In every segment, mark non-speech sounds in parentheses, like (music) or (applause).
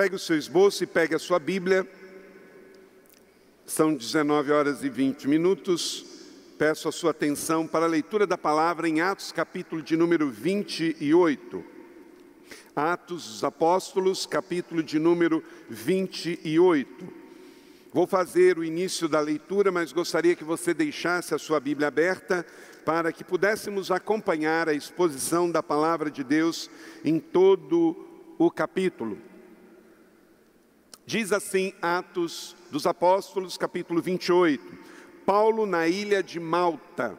Pegue o seu esboço e pegue a sua Bíblia. São 19 horas e 20 minutos. Peço a sua atenção para a leitura da palavra em Atos, capítulo de número 28. Atos dos Apóstolos, capítulo de número 28. Vou fazer o início da leitura, mas gostaria que você deixasse a sua Bíblia aberta para que pudéssemos acompanhar a exposição da palavra de Deus em todo o capítulo. Diz assim Atos dos Apóstolos, capítulo 28. Paulo na ilha de Malta.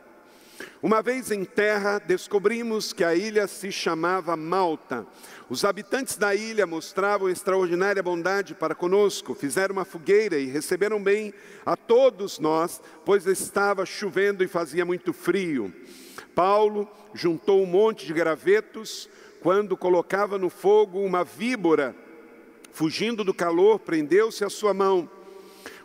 Uma vez em terra, descobrimos que a ilha se chamava Malta. Os habitantes da ilha mostravam extraordinária bondade para conosco, fizeram uma fogueira e receberam bem a todos nós, pois estava chovendo e fazia muito frio. Paulo juntou um monte de gravetos, quando colocava no fogo uma víbora Fugindo do calor, prendeu-se a sua mão.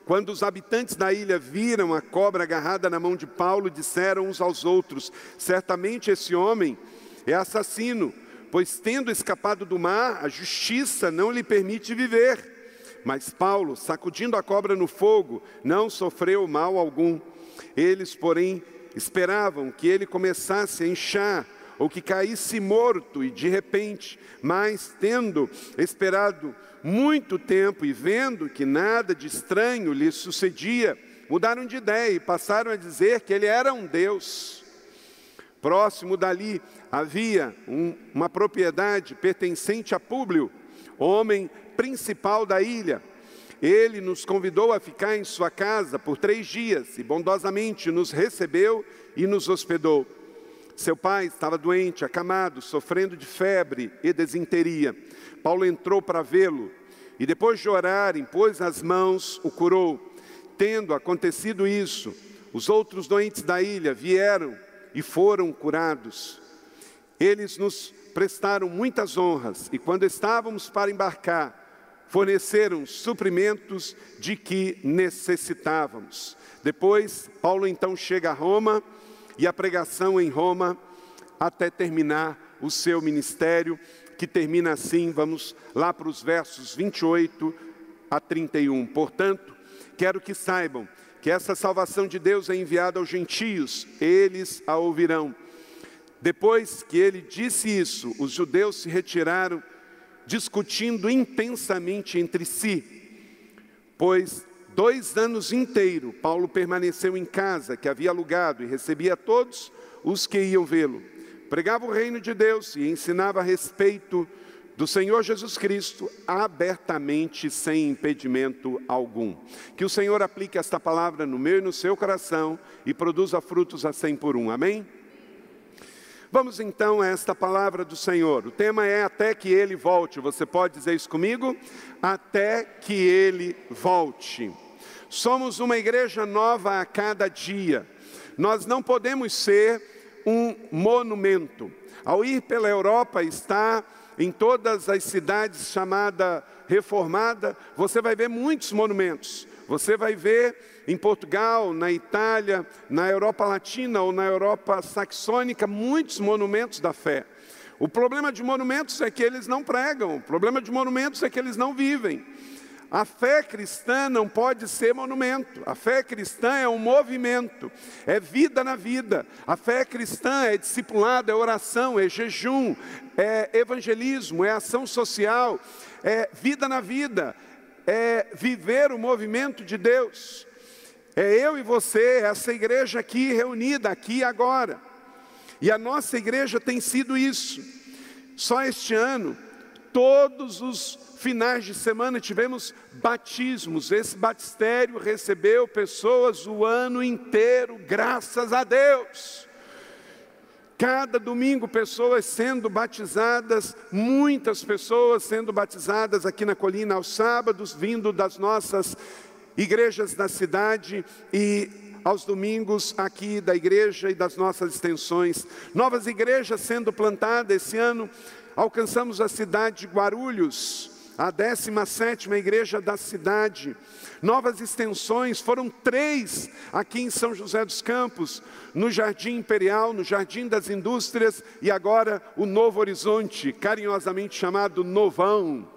Quando os habitantes da ilha viram a cobra agarrada na mão de Paulo, disseram uns aos outros: Certamente esse homem é assassino, pois tendo escapado do mar, a justiça não lhe permite viver. Mas Paulo, sacudindo a cobra no fogo, não sofreu mal algum. Eles, porém, esperavam que ele começasse a inchar ou que caísse morto e de repente, mas tendo esperado muito tempo e vendo que nada de estranho lhe sucedia, mudaram de ideia e passaram a dizer que ele era um Deus. Próximo dali havia um, uma propriedade pertencente a Públio, homem principal da ilha. Ele nos convidou a ficar em sua casa por três dias e bondosamente nos recebeu e nos hospedou. Seu pai estava doente, acamado, sofrendo de febre e desinteria. Paulo entrou para vê-lo e, depois de orar, impôs as mãos, o curou. Tendo acontecido isso, os outros doentes da ilha vieram e foram curados. Eles nos prestaram muitas honras e, quando estávamos para embarcar, forneceram suprimentos de que necessitávamos. Depois, Paulo então chega a Roma e a pregação em Roma até terminar o seu ministério, que termina assim, vamos lá para os versos 28 a 31. Portanto, quero que saibam que essa salvação de Deus é enviada aos gentios, eles a ouvirão. Depois que ele disse isso, os judeus se retiraram, discutindo intensamente entre si, pois Dois anos inteiros, Paulo permaneceu em casa que havia alugado e recebia todos os que iam vê-lo. Pregava o reino de Deus e ensinava a respeito do Senhor Jesus Cristo abertamente, sem impedimento algum. Que o Senhor aplique esta palavra no meu e no seu coração e produza frutos a cem por um. Amém? Vamos então a esta palavra do Senhor. O tema é até que ele volte. Você pode dizer isso comigo? Até que ele volte. Somos uma igreja nova a cada dia. Nós não podemos ser um monumento. Ao ir pela Europa, está em todas as cidades chamada reformada, você vai ver muitos monumentos. Você vai ver em Portugal, na Itália, na Europa Latina ou na Europa saxônica, muitos monumentos da fé. O problema de monumentos é que eles não pregam, o problema de monumentos é que eles não vivem. A fé cristã não pode ser monumento. A fé cristã é um movimento, é vida na vida. A fé cristã é discipulado, é oração, é jejum, é evangelismo, é ação social, é vida na vida, é viver o movimento de Deus. É eu e você, essa igreja aqui reunida, aqui e agora. E a nossa igreja tem sido isso. Só este ano, todos os finais de semana tivemos batismos. Esse batistério recebeu pessoas o ano inteiro, graças a Deus. Cada domingo, pessoas sendo batizadas, muitas pessoas sendo batizadas aqui na colina aos sábados, vindo das nossas igrejas da cidade e aos domingos aqui da igreja e das nossas extensões. Novas igrejas sendo plantadas esse ano, alcançamos a cidade de Guarulhos, a 17 igreja da cidade. Novas extensões, foram três aqui em São José dos Campos, no Jardim Imperial, no Jardim das Indústrias e agora o Novo Horizonte, carinhosamente chamado Novão.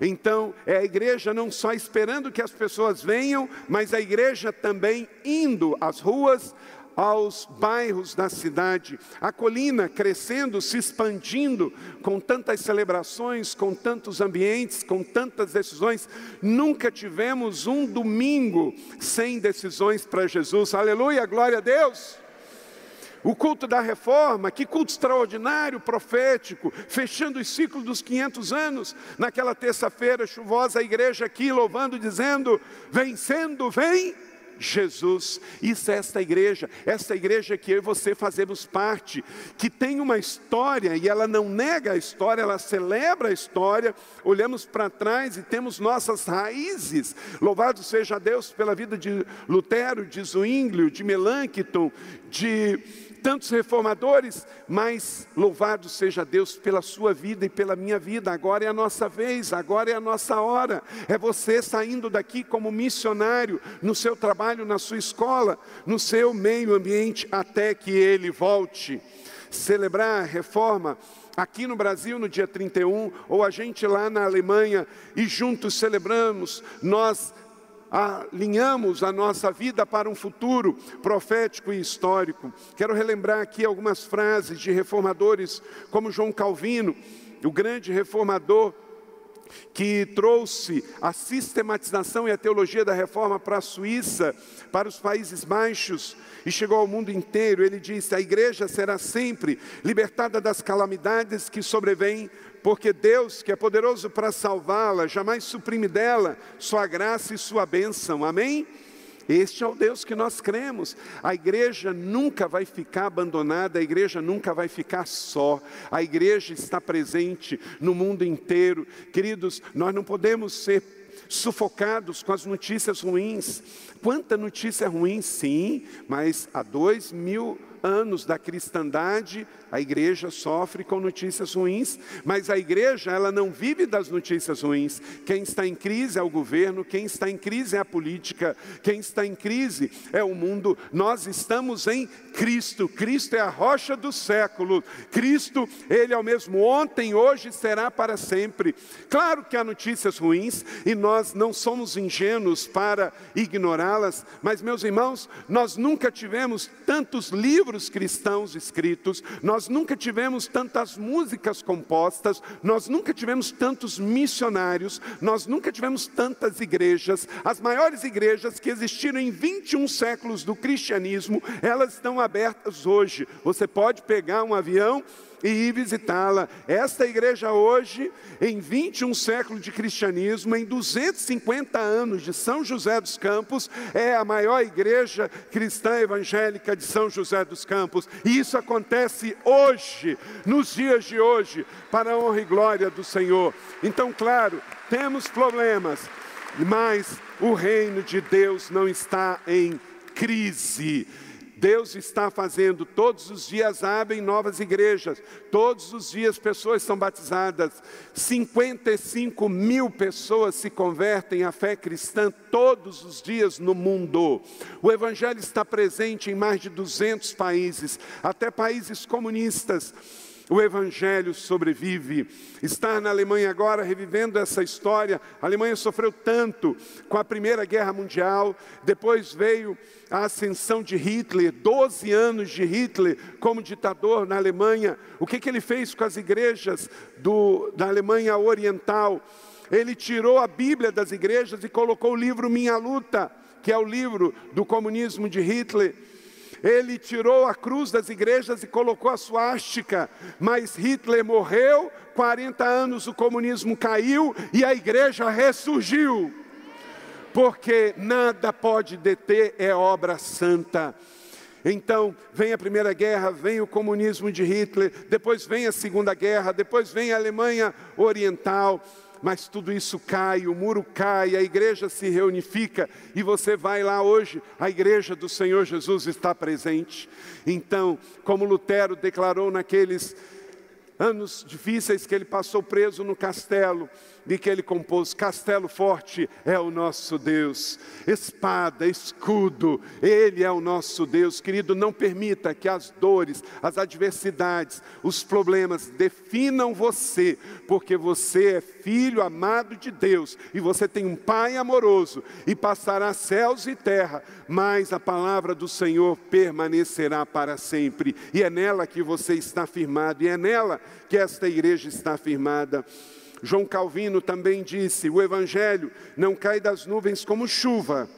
Então, é a igreja não só esperando que as pessoas venham, mas a igreja também indo às ruas, aos bairros da cidade, a colina crescendo, se expandindo, com tantas celebrações, com tantos ambientes, com tantas decisões. Nunca tivemos um domingo sem decisões para Jesus. Aleluia, glória a Deus. O culto da reforma, que culto extraordinário, profético, fechando os ciclos dos 500 anos. Naquela terça-feira chuvosa, a igreja aqui louvando, dizendo: Vencendo, vem Jesus. Isso é esta igreja, esta igreja que eu e você fazemos parte, que tem uma história e ela não nega a história, ela celebra a história. Olhamos para trás e temos nossas raízes. Louvado seja Deus pela vida de Lutero, de Zwinglio, de Melanchthon, de tantos reformadores, mas louvado seja Deus pela sua vida e pela minha vida. Agora é a nossa vez, agora é a nossa hora. É você saindo daqui como missionário no seu trabalho, na sua escola, no seu meio ambiente, até que ele volte. Celebrar a reforma aqui no Brasil no dia 31, ou a gente lá na Alemanha e juntos celebramos, nós alinhamos a nossa vida para um futuro profético e histórico. Quero relembrar aqui algumas frases de reformadores como João Calvino, o grande reformador que trouxe a sistematização e a teologia da reforma para a Suíça, para os Países Baixos e chegou ao mundo inteiro. Ele disse: a igreja será sempre libertada das calamidades que sobrevêm porque Deus, que é poderoso para salvá-la, jamais suprime dela sua graça e sua bênção. Amém? Este é o Deus que nós cremos. A igreja nunca vai ficar abandonada, a igreja nunca vai ficar só. A igreja está presente no mundo inteiro. Queridos, nós não podemos ser sufocados com as notícias ruins. Quanta notícia ruim, sim, mas há dois mil anos da cristandade, a igreja sofre com notícias ruins, mas a igreja ela não vive das notícias ruins. Quem está em crise é o governo, quem está em crise é a política, quem está em crise é o mundo. Nós estamos em Cristo. Cristo é a rocha do século. Cristo, ele é o mesmo ontem, hoje será para sempre. Claro que há notícias ruins e nós não somos ingênuos para ignorá-las, mas meus irmãos, nós nunca tivemos tantos livros cristãos escritos, nós nós nunca tivemos tantas músicas compostas, nós nunca tivemos tantos missionários, nós nunca tivemos tantas igrejas. As maiores igrejas que existiram em 21 séculos do cristianismo, elas estão abertas hoje. Você pode pegar um avião e ir visitá-la. Esta igreja hoje, em 21 séculos de cristianismo, em 250 anos de São José dos Campos, é a maior igreja cristã evangélica de São José dos Campos. E isso acontece hoje, nos dias de hoje, para a honra e glória do Senhor. Então, claro, temos problemas, mas o reino de Deus não está em crise. Deus está fazendo, todos os dias abrem novas igrejas, todos os dias pessoas são batizadas, 55 mil pessoas se convertem à fé cristã todos os dias no mundo. O Evangelho está presente em mais de 200 países, até países comunistas o Evangelho sobrevive. Estar na Alemanha agora, revivendo essa história. A Alemanha sofreu tanto com a Primeira Guerra Mundial, depois veio a ascensão de Hitler, 12 anos de Hitler como ditador na Alemanha. O que, que ele fez com as igrejas do, da Alemanha Oriental? Ele tirou a Bíblia das igrejas e colocou o livro Minha Luta, que é o livro do comunismo de Hitler. Ele tirou a cruz das igrejas e colocou a suástica, mas Hitler morreu, 40 anos o comunismo caiu e a igreja ressurgiu. Porque nada pode deter é obra santa. Então, vem a Primeira Guerra, vem o comunismo de Hitler, depois vem a Segunda Guerra, depois vem a Alemanha Oriental, mas tudo isso cai, o muro cai, a igreja se reunifica e você vai lá hoje, a igreja do Senhor Jesus está presente. Então, como Lutero declarou naqueles anos difíceis que ele passou preso no castelo, de que ele compôs: Castelo forte é o nosso Deus, espada, escudo, Ele é o nosso Deus. Querido, não permita que as dores, as adversidades, os problemas definam você, porque você é filho amado de Deus e você tem um Pai amoroso e passará céus e terra, mas a palavra do Senhor permanecerá para sempre, e é nela que você está firmado, e é nela que esta igreja está firmada. João Calvino também disse: o Evangelho não cai das nuvens como chuva,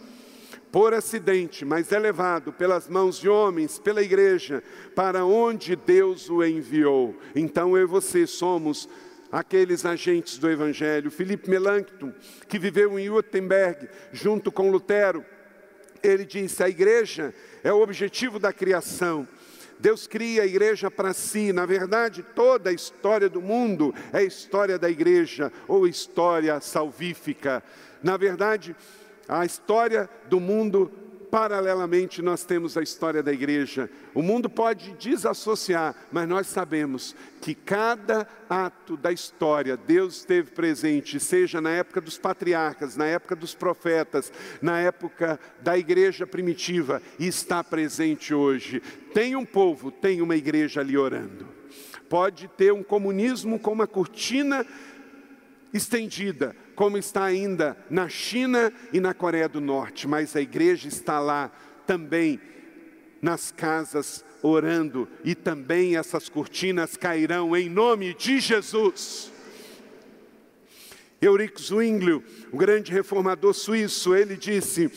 por acidente, mas é levado pelas mãos de homens, pela igreja, para onde Deus o enviou. Então eu e você somos aqueles agentes do Evangelho. Felipe Melanchthon, que viveu em Wittenberg junto com Lutero, ele disse: a igreja é o objetivo da criação. Deus cria a igreja para si. Na verdade, toda a história do mundo é história da igreja ou história salvífica. Na verdade, a história do mundo paralelamente nós temos a história da igreja. O mundo pode desassociar, mas nós sabemos que cada ato da história Deus esteve presente, seja na época dos patriarcas, na época dos profetas, na época da igreja primitiva, e está presente hoje. Tem um povo, tem uma igreja ali orando. Pode ter um comunismo com uma cortina estendida, como está ainda na China e na Coreia do Norte, mas a igreja está lá também nas casas orando e também essas cortinas cairão em nome de Jesus. Eurico Zwinglio, o grande reformador suíço, ele disse: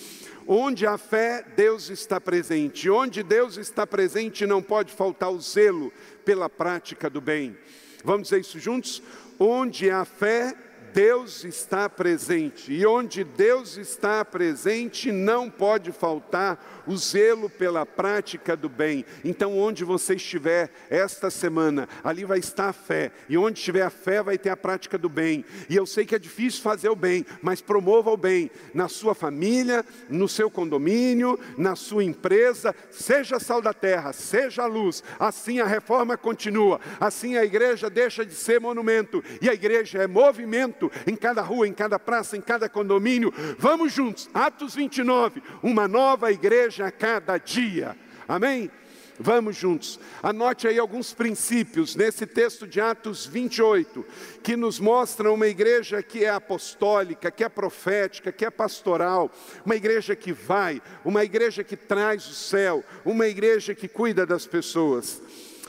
Onde há fé, Deus está presente. Onde Deus está presente, não pode faltar o zelo pela prática do bem. Vamos dizer isso juntos? Onde há fé, Deus está presente, e onde Deus está presente não pode faltar o zelo pela prática do bem. Então, onde você estiver esta semana, ali vai estar a fé, e onde estiver a fé, vai ter a prática do bem. E eu sei que é difícil fazer o bem, mas promova o bem na sua família, no seu condomínio, na sua empresa, seja sal da terra, seja luz. Assim a reforma continua, assim a igreja deixa de ser monumento, e a igreja é movimento em cada rua, em cada praça, em cada condomínio. Vamos juntos, Atos 29, uma nova igreja a cada dia. Amém? Vamos juntos. Anote aí alguns princípios nesse texto de Atos 28, que nos mostram uma igreja que é apostólica, que é profética, que é pastoral, uma igreja que vai, uma igreja que traz o céu, uma igreja que cuida das pessoas.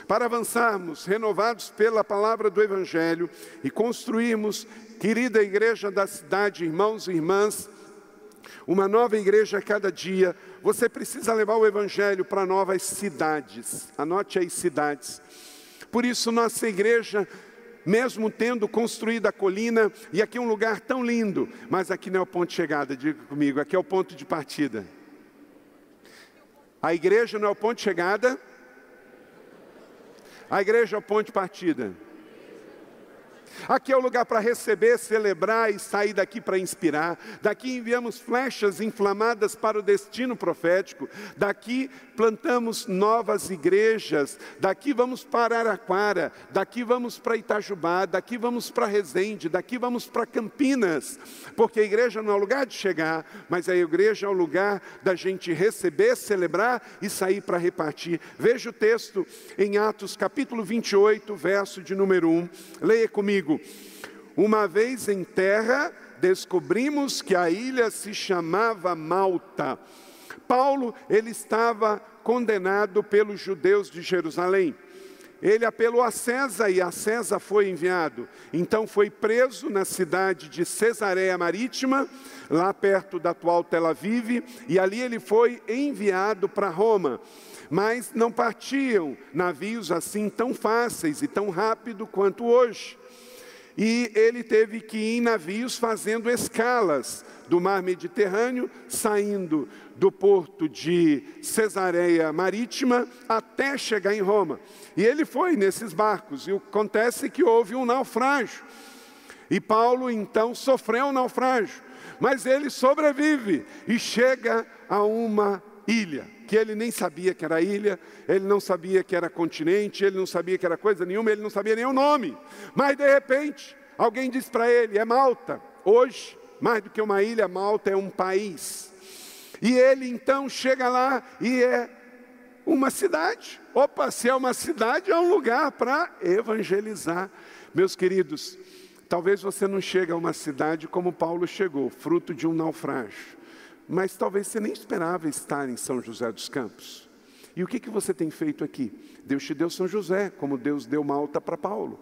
Para avançarmos, renovados pela palavra do Evangelho e construirmos Querida igreja da cidade, irmãos e irmãs, uma nova igreja a cada dia, você precisa levar o Evangelho para novas cidades. Anote aí cidades. Por isso, nossa igreja, mesmo tendo construído a colina, e aqui é um lugar tão lindo, mas aqui não é o ponto de chegada, diga comigo, aqui é o ponto de partida. A igreja não é o ponto de chegada, a igreja de partida. Aqui é o lugar para receber, celebrar e sair daqui para inspirar. Daqui enviamos flechas inflamadas para o destino profético. Daqui plantamos novas igrejas. Daqui vamos para Araquara. Daqui vamos para Itajubá. Daqui vamos para Resende. Daqui vamos para Campinas. Porque a igreja não é o lugar de chegar, mas a igreja é o lugar da gente receber, celebrar e sair para repartir. Veja o texto em Atos capítulo 28, verso de número 1. Leia comigo Uma vez em terra, descobrimos que a ilha se chamava Malta. Paulo, ele estava condenado pelos judeus de Jerusalém. Ele apelou a César e a César foi enviado. Então foi preso na cidade de Cesareia Marítima, lá perto da atual Tel Aviv, e ali ele foi enviado para Roma. Mas não partiam navios assim tão fáceis e tão rápido quanto hoje. E ele teve que ir em navios fazendo escalas do mar Mediterrâneo, saindo do porto de Cesareia Marítima até chegar em Roma. E ele foi nesses barcos, e acontece que houve um naufrágio. E Paulo então sofreu um naufrágio, mas ele sobrevive e chega a uma ilha, que ele nem sabia que era ilha, ele não sabia que era continente, ele não sabia que era coisa nenhuma, ele não sabia nem o nome. Mas de repente, alguém diz para ele: é Malta. Hoje, mais do que uma ilha, Malta é um país. E ele então chega lá e é uma cidade. Opa, se é uma cidade, é um lugar para evangelizar. Meus queridos, talvez você não chegue a uma cidade como Paulo chegou, fruto de um naufrágio mas talvez você nem esperava estar em São José dos Campos. E o que, que você tem feito aqui? Deus te deu São José, como Deus deu Malta para Paulo.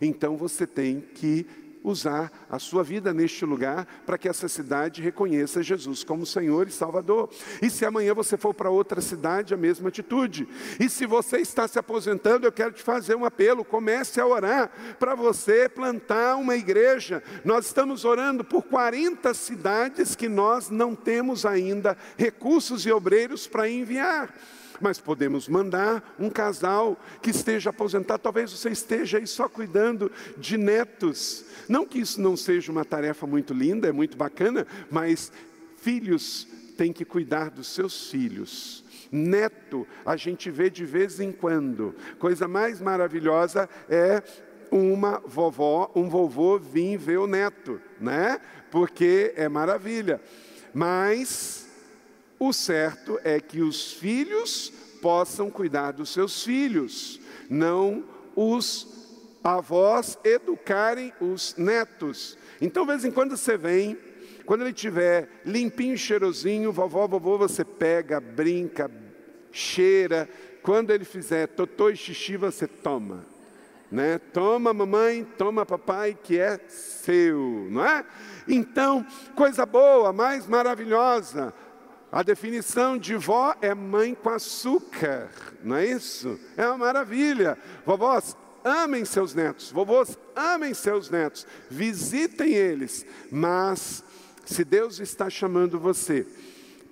Então você tem que usar a sua vida neste lugar para que essa cidade reconheça Jesus como Senhor e Salvador. E se amanhã você for para outra cidade, a mesma atitude. E se você está se aposentando, eu quero te fazer um apelo: comece a orar para você plantar uma igreja. Nós estamos orando por 40 cidades que nós não temos ainda recursos e obreiros para enviar mas podemos mandar um casal que esteja aposentado. Talvez você esteja aí só cuidando de netos. Não que isso não seja uma tarefa muito linda, é muito bacana, mas filhos têm que cuidar dos seus filhos. Neto, a gente vê de vez em quando. Coisa mais maravilhosa é uma vovó, um vovô vir ver o neto, né? Porque é maravilha. Mas o certo é que os filhos possam cuidar dos seus filhos, não os avós educarem os netos. Então, de vez em quando você vem, quando ele tiver limpinho, cheirosinho, vovó, vovô, você pega, brinca, cheira. Quando ele fizer totô e xixi, você toma. Né? Toma mamãe, toma papai, que é seu, não é? Então, coisa boa, mais maravilhosa. A definição de vó é mãe com açúcar, não é isso? É uma maravilha. Vovós, amem seus netos, vovôs, amem seus netos, visitem eles, mas se Deus está chamando você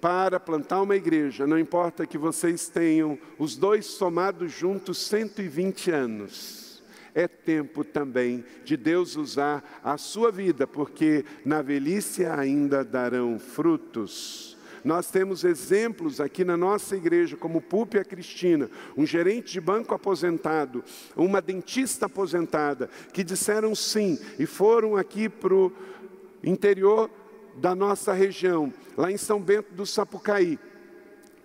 para plantar uma igreja, não importa que vocês tenham os dois somados juntos 120 anos. É tempo também de Deus usar a sua vida, porque na velhice ainda darão frutos. Nós temos exemplos aqui na nossa igreja, como Púpia Cristina, um gerente de banco aposentado, uma dentista aposentada, que disseram sim e foram aqui para o interior da nossa região, lá em São Bento do Sapucaí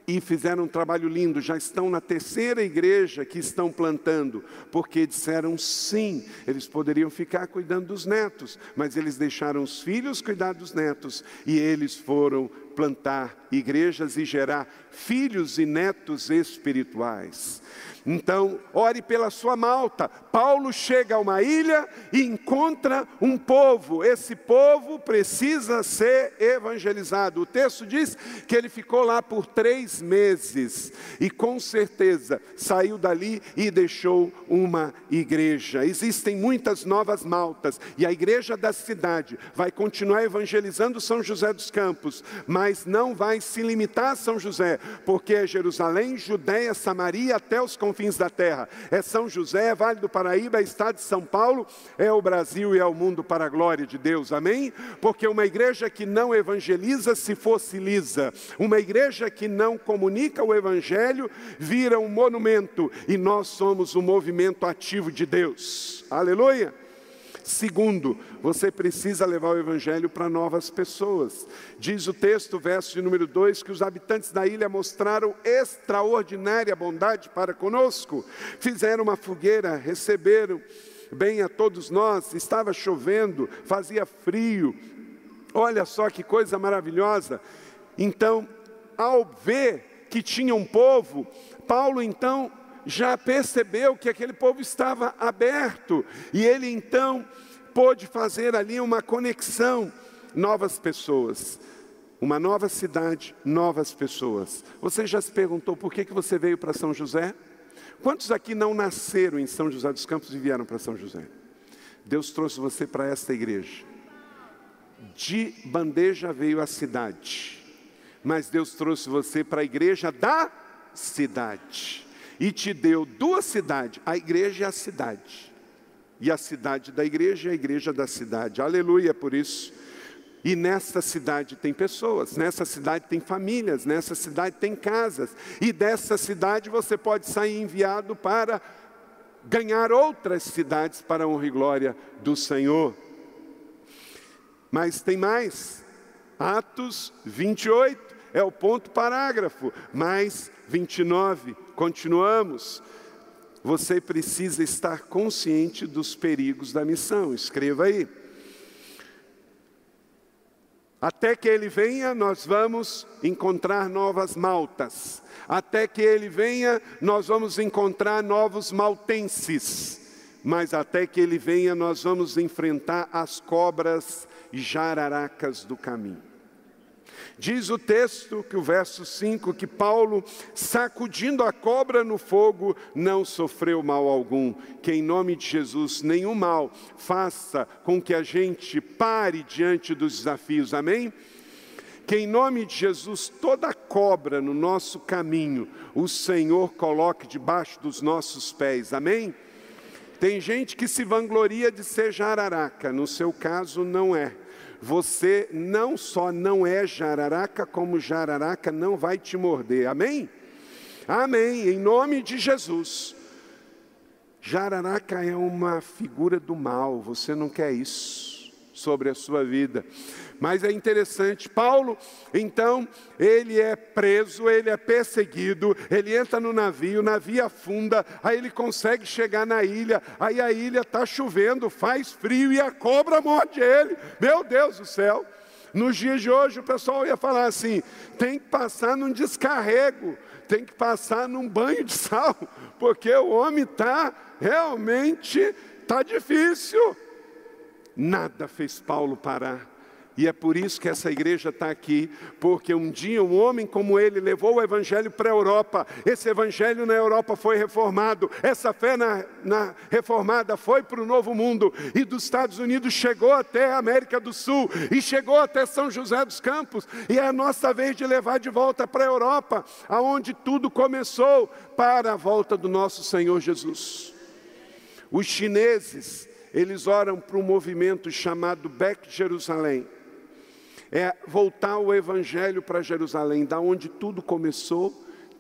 e fizeram um trabalho lindo, já estão na terceira igreja que estão plantando, porque disseram sim, eles poderiam ficar cuidando dos netos, mas eles deixaram os filhos cuidar dos netos e eles foram plantar igrejas e gerar filhos e netos espirituais. Então, ore pela sua malta. Paulo chega a uma ilha e encontra um povo. Esse povo precisa ser evangelizado. O texto diz que ele ficou lá por três meses e, com certeza, saiu dali e deixou uma igreja. Existem muitas novas maltas e a igreja da cidade vai continuar evangelizando São José dos Campos, mas não vai se limitar a São José, porque Jerusalém, Judéia, Samaria até os confins da terra. É São José, é Vale do Paraíba, é Estado de São Paulo, é o Brasil e é o mundo para a glória de Deus. Amém? Porque uma igreja que não evangeliza se fossiliza. Uma igreja que não comunica o evangelho vira um monumento e nós somos o movimento ativo de Deus. Aleluia. Segundo, você precisa levar o Evangelho para novas pessoas. Diz o texto, verso de número 2, que os habitantes da ilha mostraram extraordinária bondade para conosco. Fizeram uma fogueira, receberam bem a todos nós. Estava chovendo, fazia frio. Olha só que coisa maravilhosa. Então, ao ver que tinha um povo, Paulo então já percebeu que aquele povo estava aberto, e ele então pôde fazer ali uma conexão, novas pessoas, uma nova cidade, novas pessoas. Você já se perguntou por que, que você veio para São José? Quantos aqui não nasceram em São José dos Campos e vieram para São José? Deus trouxe você para esta igreja. De bandeja veio a cidade, mas Deus trouxe você para a igreja da cidade e te deu duas cidades, a igreja e a cidade. E a cidade da igreja é a igreja da cidade. Aleluia por isso. E nessa cidade tem pessoas, nessa cidade tem famílias, nessa cidade tem casas. E dessa cidade você pode sair enviado para ganhar outras cidades para a honra e glória do Senhor. Mas tem mais. Atos 28 é o ponto parágrafo, mais 29, continuamos. Você precisa estar consciente dos perigos da missão. Escreva aí. Até que ele venha, nós vamos encontrar novas maltas. Até que ele venha, nós vamos encontrar novos maltenses. Mas até que ele venha, nós vamos enfrentar as cobras e jararacas do caminho. Diz o texto, que o verso 5, que Paulo, sacudindo a cobra no fogo, não sofreu mal algum. Que em nome de Jesus, nenhum mal faça com que a gente pare diante dos desafios. Amém? Que em nome de Jesus, toda cobra no nosso caminho, o Senhor coloque debaixo dos nossos pés. Amém? Tem gente que se vangloria de ser jararaca, no seu caso não é. Você não só não é jararaca, como jararaca não vai te morder. Amém? Amém. Em nome de Jesus. Jararaca é uma figura do mal, você não quer isso sobre a sua vida. Mas é interessante, Paulo, então, ele é preso, ele é perseguido, ele entra no navio, o navio afunda, aí ele consegue chegar na ilha, aí a ilha está chovendo, faz frio e a cobra morde ele. Meu Deus do céu! Nos dias de hoje o pessoal ia falar assim: tem que passar num descarrego, tem que passar num banho de sal, (laughs) porque o homem está realmente está difícil. Nada fez Paulo parar. E é por isso que essa igreja está aqui, porque um dia um homem como ele levou o evangelho para a Europa, esse evangelho na Europa foi reformado, essa fé na, na reformada foi para o novo mundo, e dos Estados Unidos chegou até a América do Sul, e chegou até São José dos Campos, e é a nossa vez de levar de volta para a Europa, aonde tudo começou, para a volta do nosso Senhor Jesus. Os chineses, eles oram para um movimento chamado Back Jerusalém é voltar o evangelho para Jerusalém, da onde tudo começou,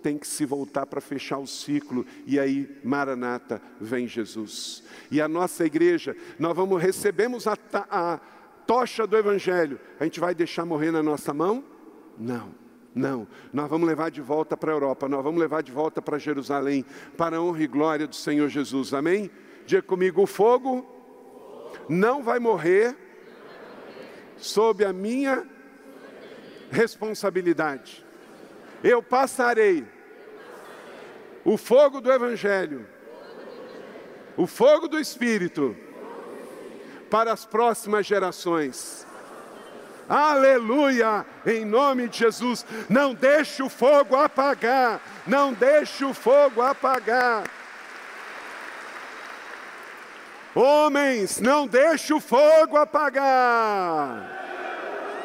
tem que se voltar para fechar o ciclo, e aí, Maranata, vem Jesus. E a nossa igreja, nós vamos, recebemos a, a tocha do evangelho, a gente vai deixar morrer na nossa mão? Não. Não, nós vamos levar de volta para a Europa, nós vamos levar de volta para Jerusalém, para a honra e glória do Senhor Jesus, amém? Diga comigo: o fogo não vai morrer sob a minha responsabilidade. Eu passarei o fogo do Evangelho, o fogo do Espírito, para as próximas gerações. Aleluia! Em nome de Jesus, não deixe o fogo apagar, não deixe o fogo apagar. Homens, não deixe o fogo apagar.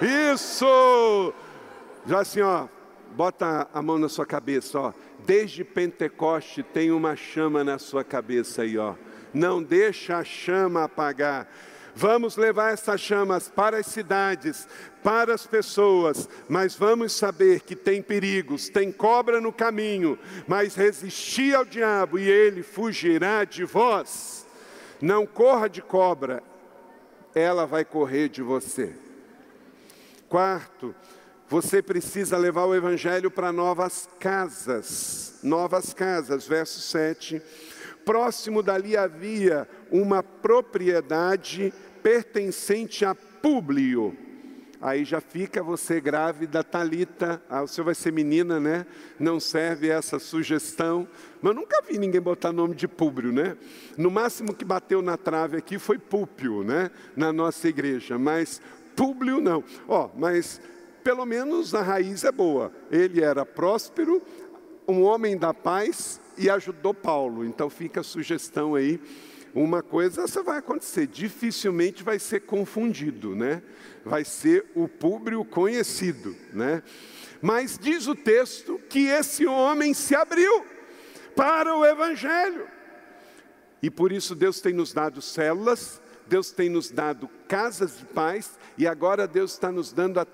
Isso! Já assim, ó, bota a mão na sua cabeça, ó. Desde Pentecoste tem uma chama na sua cabeça aí, ó. Não deixa a chama apagar. Vamos levar essas chamas para as cidades, para as pessoas, mas vamos saber que tem perigos, tem cobra no caminho, mas resistir ao diabo e ele fugirá de vós. Não corra de cobra, ela vai correr de você. Quarto, você precisa levar o evangelho para novas casas. Novas casas, verso 7. Próximo dali havia uma propriedade pertencente a Públio aí já fica você grávida, Talita, ah, o senhor vai ser menina, né? Não serve essa sugestão. Mas nunca vi ninguém botar nome de Públio, né? No máximo que bateu na trave aqui foi Púpio, né? Na nossa igreja, mas Públio não. Ó, oh, mas pelo menos a raiz é boa. Ele era próspero, um homem da paz e ajudou Paulo. Então fica a sugestão aí uma coisa essa vai acontecer, dificilmente vai ser confundido, né? Vai ser o público conhecido, né? Mas diz o texto que esse homem se abriu para o evangelho. E por isso Deus tem nos dado células, Deus tem nos dado casas de paz e agora Deus está nos dando a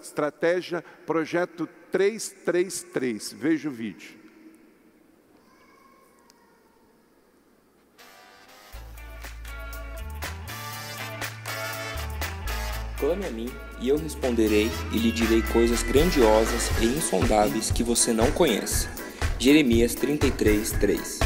estratégia projeto 333. Veja o vídeo. Clame a mim, e eu responderei e lhe direi coisas grandiosas e insondáveis que você não conhece. Jeremias 33, 3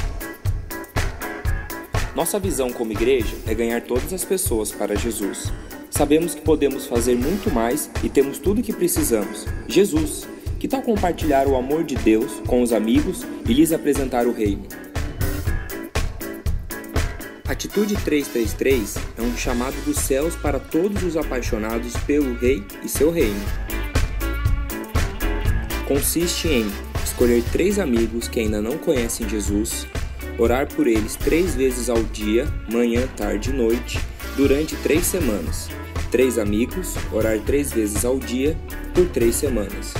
Nossa visão como igreja é ganhar todas as pessoas para Jesus. Sabemos que podemos fazer muito mais e temos tudo o que precisamos. Jesus, que tal compartilhar o amor de Deus com os amigos e lhes apresentar o reino? Atitude 333 é um chamado dos céus para todos os apaixonados pelo Rei e seu reino. Consiste em escolher três amigos que ainda não conhecem Jesus, orar por eles três vezes ao dia, manhã, tarde e noite, durante três semanas. Três amigos, orar três vezes ao dia, por três semanas.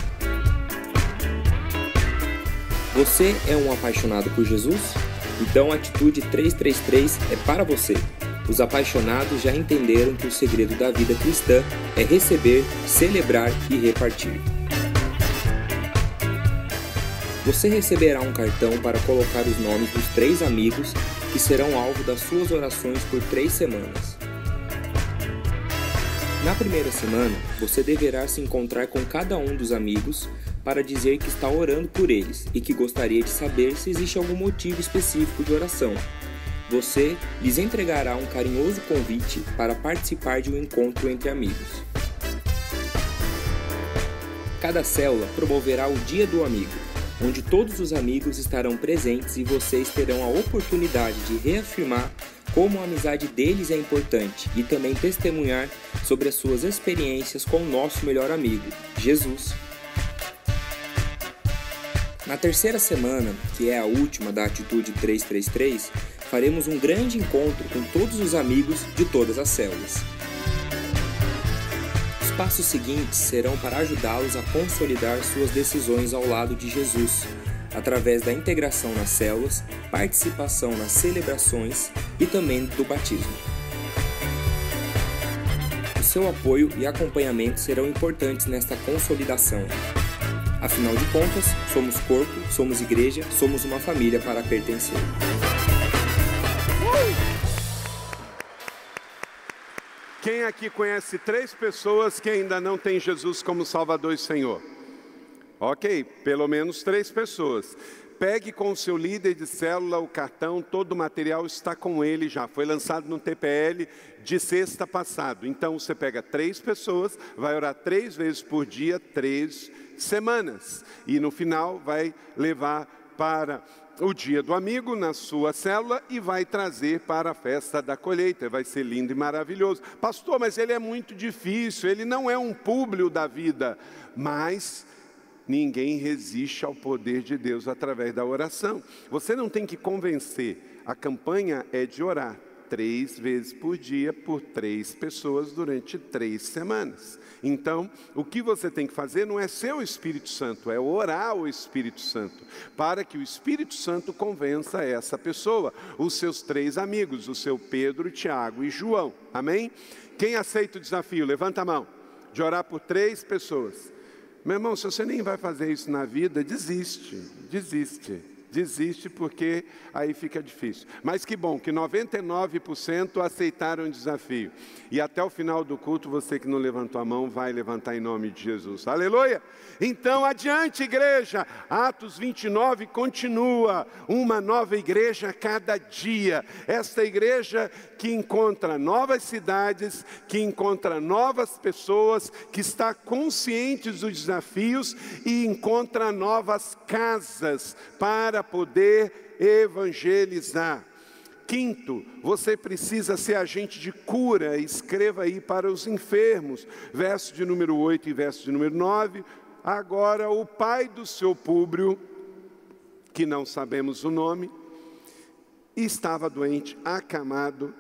Você é um apaixonado por Jesus? Então a atitude 333 é para você. Os apaixonados já entenderam que o segredo da vida cristã é receber, celebrar e repartir. Você receberá um cartão para colocar os nomes dos três amigos que serão alvo das suas orações por três semanas. Na primeira semana, você deverá se encontrar com cada um dos amigos para dizer que está orando por eles e que gostaria de saber se existe algum motivo específico de oração. Você lhes entregará um carinhoso convite para participar de um encontro entre amigos. Cada célula promoverá o Dia do Amigo, onde todos os amigos estarão presentes e vocês terão a oportunidade de reafirmar como a amizade deles é importante e também testemunhar sobre as suas experiências com o nosso melhor amigo, Jesus. Na terceira semana, que é a última da Atitude 333, faremos um grande encontro com todos os amigos de todas as células. Os passos seguintes serão para ajudá-los a consolidar suas decisões ao lado de Jesus, através da integração nas células, participação nas celebrações e também do batismo. O seu apoio e acompanhamento serão importantes nesta consolidação. Afinal de contas, somos corpo, somos igreja, somos uma família para pertencer. Quem aqui conhece três pessoas que ainda não têm Jesus como Salvador e Senhor? Ok, pelo menos três pessoas. Pegue com o seu líder de célula o cartão, todo o material está com ele já. Foi lançado no TPL de sexta passado. Então você pega três pessoas, vai orar três vezes por dia, três semanas. E no final vai levar para o dia do amigo na sua célula e vai trazer para a festa da colheita. Vai ser lindo e maravilhoso. Pastor, mas ele é muito difícil, ele não é um público da vida. Mas ninguém resiste ao poder de Deus através da oração. Você não tem que convencer, a campanha é de orar três vezes por dia por três pessoas durante três semanas. Então, o que você tem que fazer não é ser o Espírito Santo, é orar o Espírito Santo, para que o Espírito Santo convença essa pessoa, os seus três amigos, o seu Pedro, Tiago e João. Amém? Quem aceita o desafio? Levanta a mão. De orar por três pessoas. Meu irmão, se você nem vai fazer isso na vida, desiste, desiste desiste porque aí fica difícil. Mas que bom que 99% aceitaram o desafio. E até o final do culto, você que não levantou a mão, vai levantar em nome de Jesus. Aleluia! Então, adiante, igreja. Atos 29 continua. Uma nova igreja a cada dia. Esta igreja que encontra novas cidades, que encontra novas pessoas, que está consciente dos desafios e encontra novas casas para poder evangelizar. Quinto, você precisa ser agente de cura, escreva aí para os enfermos, verso de número 8 e verso de número 9. Agora, o pai do seu público, que não sabemos o nome, estava doente, acamado.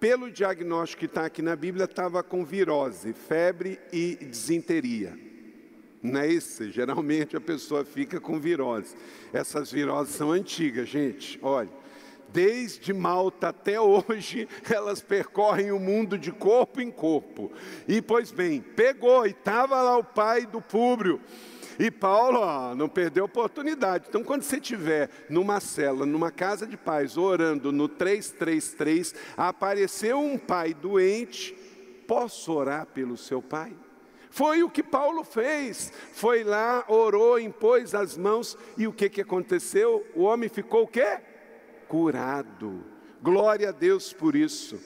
Pelo diagnóstico que está aqui na Bíblia, estava com virose, febre e disenteria. Não é isso? Geralmente a pessoa fica com virose. Essas viroses são antigas, gente. Olha, desde Malta até hoje, (laughs) elas percorrem o mundo de corpo em corpo. E pois bem, pegou e estava lá o pai do Públio. E Paulo ó, não perdeu a oportunidade. Então, quando você estiver numa cela, numa casa de paz, orando no 333, apareceu um pai doente, posso orar pelo seu pai? Foi o que Paulo fez. Foi lá, orou, impôs as mãos e o que, que aconteceu? O homem ficou o quê? Curado. Glória a Deus por isso.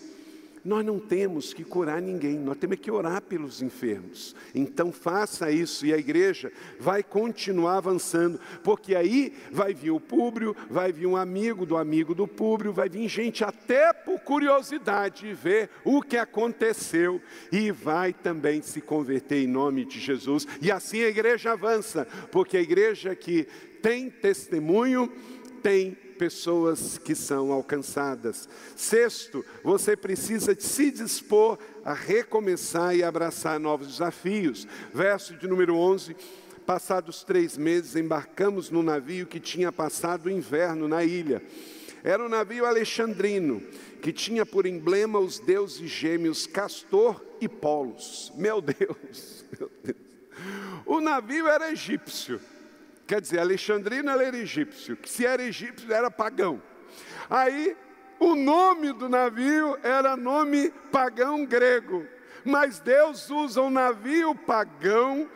Nós não temos que curar ninguém, nós temos que orar pelos enfermos. Então faça isso e a igreja vai continuar avançando, porque aí vai vir o público, vai vir um amigo do amigo do público, vai vir gente até por curiosidade ver o que aconteceu e vai também se converter em nome de Jesus. E assim a igreja avança, porque a igreja que tem testemunho tem pessoas que são alcançadas. Sexto, você precisa se dispor a recomeçar e abraçar novos desafios. Verso de número 11. Passados três meses, embarcamos no navio que tinha passado o inverno na ilha. Era um navio alexandrino, que tinha por emblema os deuses gêmeos Castor e Polos. Meu Deus, (laughs) meu Deus. O navio era egípcio, Quer dizer, Alexandrino era egípcio, que se era egípcio era pagão. Aí o nome do navio era nome pagão grego, mas Deus usa um navio pagão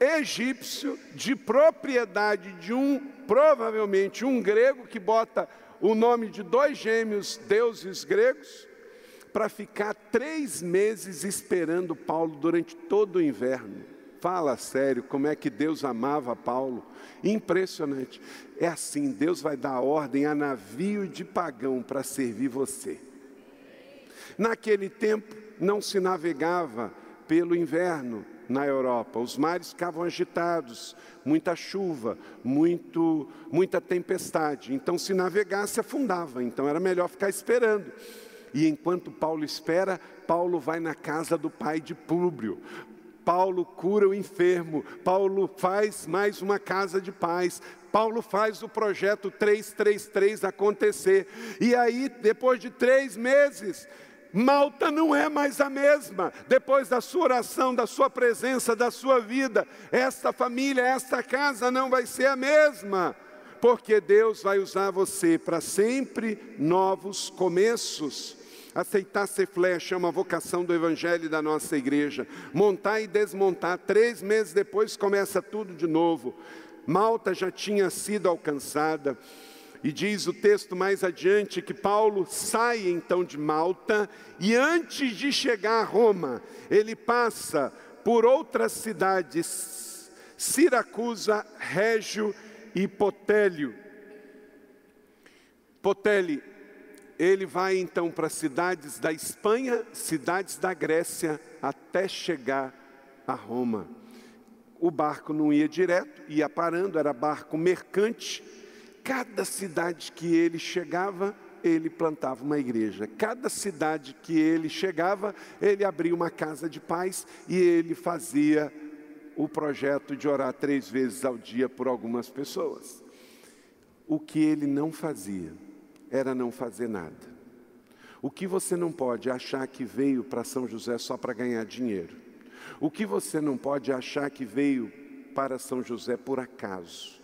egípcio de propriedade de um, provavelmente um grego que bota o nome de dois gêmeos deuses gregos para ficar três meses esperando Paulo durante todo o inverno. Fala sério, como é que Deus amava Paulo. Impressionante. É assim, Deus vai dar ordem a navio de pagão para servir você. Naquele tempo não se navegava pelo inverno na Europa. Os mares ficavam agitados, muita chuva, muito, muita tempestade. Então, se navegasse, afundava. Então, era melhor ficar esperando. E enquanto Paulo espera, Paulo vai na casa do pai de Públio. Paulo cura o enfermo, Paulo faz mais uma casa de paz, Paulo faz o projeto 333 acontecer. E aí, depois de três meses, Malta não é mais a mesma. Depois da sua oração, da sua presença, da sua vida, esta família, esta casa não vai ser a mesma. Porque Deus vai usar você para sempre novos começos. Aceitar ser flecha é uma vocação do Evangelho da nossa igreja. Montar e desmontar, três meses depois começa tudo de novo. Malta já tinha sido alcançada. E diz o texto mais adiante que Paulo sai então de Malta e antes de chegar a Roma, ele passa por outras cidades, Siracusa, Régio e Potélio. Potele ele vai então para cidades da Espanha, cidades da Grécia, até chegar a Roma. O barco não ia direto, ia parando, era barco mercante. Cada cidade que ele chegava, ele plantava uma igreja. Cada cidade que ele chegava, ele abria uma casa de paz e ele fazia o projeto de orar três vezes ao dia por algumas pessoas. O que ele não fazia era não fazer nada. O que você não pode achar que veio para São José só para ganhar dinheiro. O que você não pode achar que veio para São José por acaso.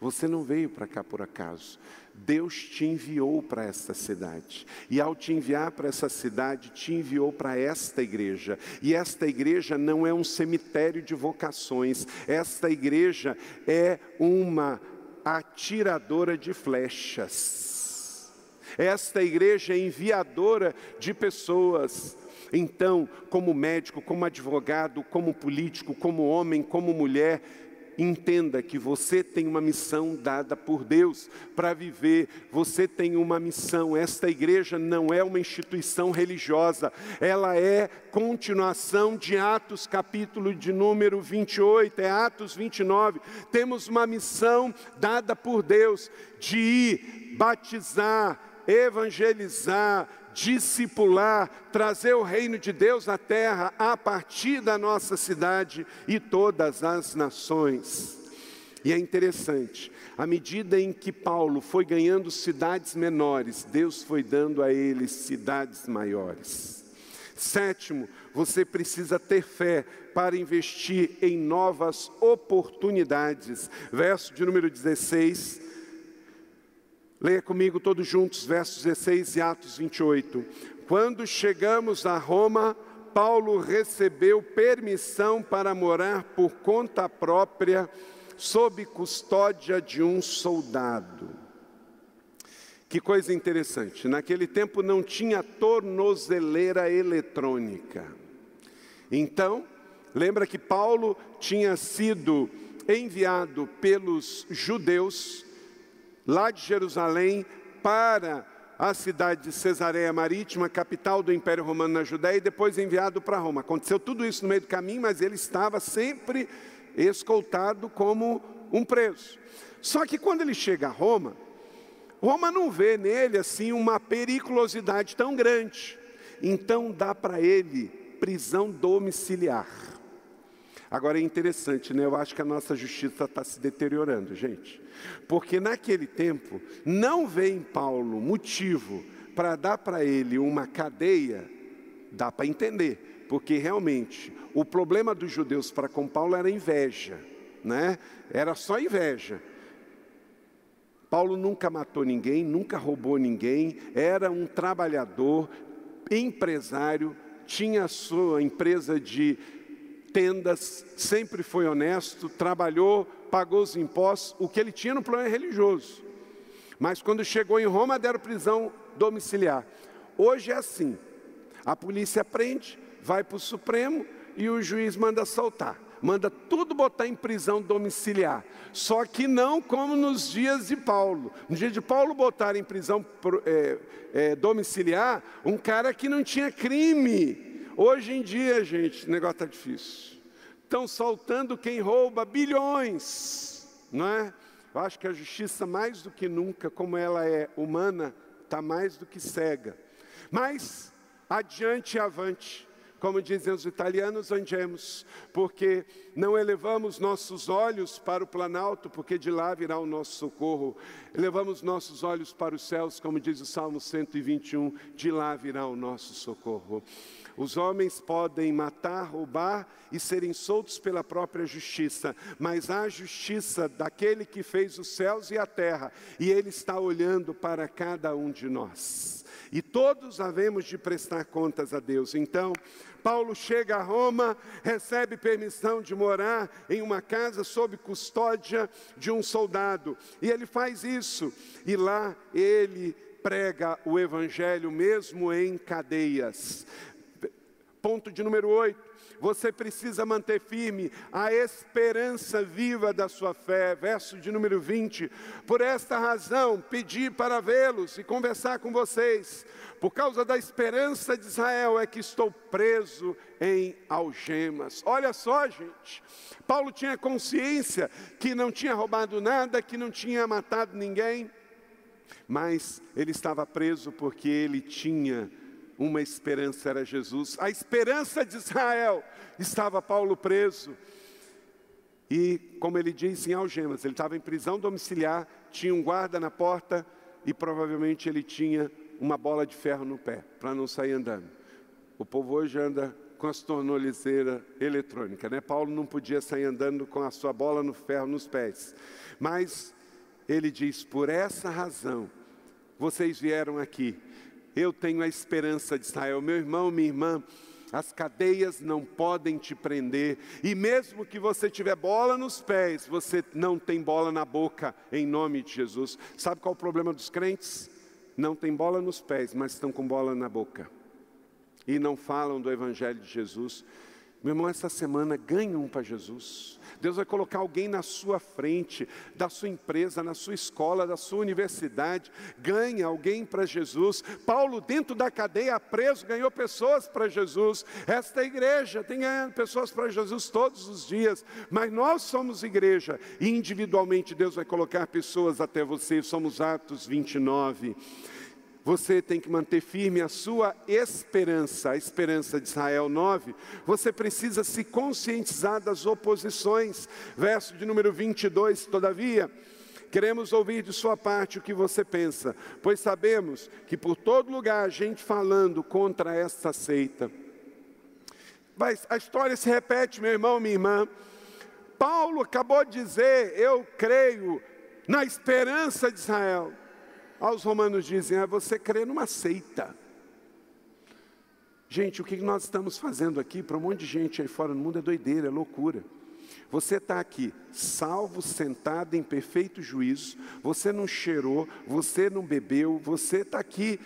Você não veio para cá por acaso. Deus te enviou para esta cidade. E ao te enviar para essa cidade, te enviou para esta igreja. E esta igreja não é um cemitério de vocações. Esta igreja é uma atiradora de flechas. Esta igreja é enviadora de pessoas. Então, como médico, como advogado, como político, como homem, como mulher, entenda que você tem uma missão dada por Deus para viver, você tem uma missão. Esta igreja não é uma instituição religiosa, ela é continuação de Atos, capítulo de número 28, é Atos 29. Temos uma missão dada por Deus de ir batizar, evangelizar, discipular, trazer o reino de Deus à terra a partir da nossa cidade e todas as nações. E é interessante, à medida em que Paulo foi ganhando cidades menores, Deus foi dando a ele cidades maiores. Sétimo, você precisa ter fé para investir em novas oportunidades. Verso de número 16. Leia comigo todos juntos, versos 16 e Atos 28. Quando chegamos a Roma, Paulo recebeu permissão para morar por conta própria, sob custódia de um soldado. Que coisa interessante, naquele tempo não tinha tornozeleira eletrônica. Então, lembra que Paulo tinha sido enviado pelos judeus lá de Jerusalém para a cidade de Cesareia Marítima, capital do Império Romano na Judéia, e depois enviado para Roma. Aconteceu tudo isso no meio do caminho, mas ele estava sempre escoltado como um preso. Só que quando ele chega a Roma, Roma não vê nele assim uma periculosidade tão grande. Então dá para ele prisão domiciliar. Agora é interessante, né? Eu acho que a nossa justiça está se deteriorando, gente. Porque naquele tempo não vê em Paulo motivo para dar para ele uma cadeia, dá para entender, porque realmente o problema dos judeus para com Paulo era inveja, né? Era só inveja. Paulo nunca matou ninguém, nunca roubou ninguém, era um trabalhador, empresário, tinha a sua empresa de tendas, sempre foi honesto, trabalhou, pagou os impostos, o que ele tinha no plano religioso. Mas quando chegou em Roma, deram prisão domiciliar. Hoje é assim: a polícia prende, vai para o Supremo e o juiz manda soltar manda tudo botar em prisão domiciliar. Só que não como nos dias de Paulo. No dia de Paulo botar em prisão é, é, domiciliar um cara que não tinha crime. Hoje em dia, gente, o negócio está difícil. Estão soltando quem rouba bilhões, não é? Eu acho que a justiça, mais do que nunca, como ela é humana, está mais do que cega. Mas, adiante e avante, como dizem os italianos, andemos, porque não elevamos nossos olhos para o planalto, porque de lá virá o nosso socorro. Elevamos nossos olhos para os céus, como diz o Salmo 121, de lá virá o nosso socorro. Os homens podem matar, roubar e serem soltos pela própria justiça, mas a justiça daquele que fez os céus e a terra, e ele está olhando para cada um de nós. E todos havemos de prestar contas a Deus. Então, Paulo chega a Roma, recebe permissão de morar em uma casa sob custódia de um soldado. E ele faz isso. E lá ele prega o evangelho mesmo em cadeias. Ponto de número 8 você precisa manter firme a esperança viva da sua fé. Verso de número 20. Por esta razão, pedi para vê-los e conversar com vocês. Por causa da esperança de Israel é que estou preso em algemas. Olha só, gente. Paulo tinha consciência que não tinha roubado nada, que não tinha matado ninguém, mas ele estava preso porque ele tinha uma esperança era Jesus. A esperança de Israel estava Paulo preso. E, como ele diz, em algemas, ele estava em prisão domiciliar, tinha um guarda na porta e provavelmente ele tinha uma bola de ferro no pé, para não sair andando. O povo hoje anda com as tornozeira eletrônica, né? Paulo não podia sair andando com a sua bola no ferro nos pés. Mas ele diz: por essa razão, vocês vieram aqui eu tenho a esperança de Israel. Meu irmão, minha irmã, as cadeias não podem te prender, e mesmo que você tiver bola nos pés, você não tem bola na boca, em nome de Jesus. Sabe qual é o problema dos crentes? Não tem bola nos pés, mas estão com bola na boca, e não falam do Evangelho de Jesus. Meu irmão, essa semana ganha um para Jesus. Deus vai colocar alguém na sua frente, da sua empresa, na sua escola, da sua universidade. Ganha alguém para Jesus. Paulo, dentro da cadeia, preso, ganhou pessoas para Jesus. Esta igreja tem pessoas para Jesus todos os dias. Mas nós somos igreja e individualmente Deus vai colocar pessoas até você. Somos Atos 29. Você tem que manter firme a sua esperança, a esperança de Israel 9. Você precisa se conscientizar das oposições. Verso de número 22, todavia. Queremos ouvir de sua parte o que você pensa, pois sabemos que por todo lugar há gente falando contra esta seita. Mas a história se repete, meu irmão, minha irmã. Paulo acabou de dizer: Eu creio na esperança de Israel. Aos romanos dizem: é você crê numa seita. Gente, o que nós estamos fazendo aqui para um monte de gente aí fora no mundo é doideira, é loucura. Você está aqui, salvo, sentado em perfeito juízo, você não cheirou, você não bebeu, você está aqui